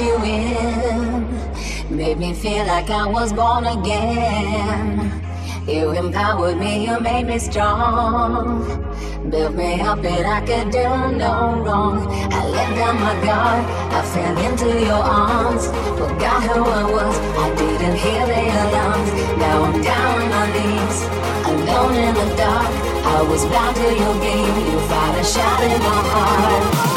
you in. Made me feel like I was born again. You empowered me, you made me strong. Built me up and I could do no wrong. I let down my guard, I fell into your arms. Forgot who I was, I didn't hear the alarms. Now I'm down on my knees, alone in the dark. I was bound to your game, you fired a shot in my heart.